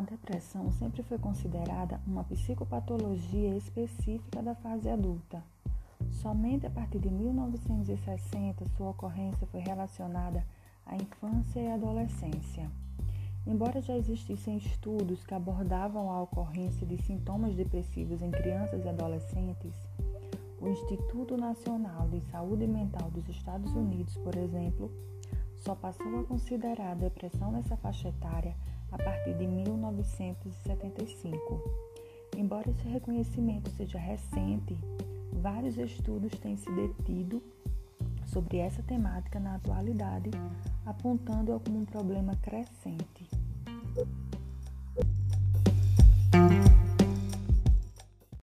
A depressão sempre foi considerada uma psicopatologia específica da fase adulta. Somente a partir de 1960 sua ocorrência foi relacionada à infância e adolescência. Embora já existissem estudos que abordavam a ocorrência de sintomas depressivos em crianças e adolescentes, o Instituto Nacional de Saúde Mental dos Estados Unidos, por exemplo, só passou a considerar a depressão nessa faixa etária a partir de 1975. Embora esse reconhecimento seja recente, vários estudos têm se detido sobre essa temática na atualidade, apontando-a como um problema crescente.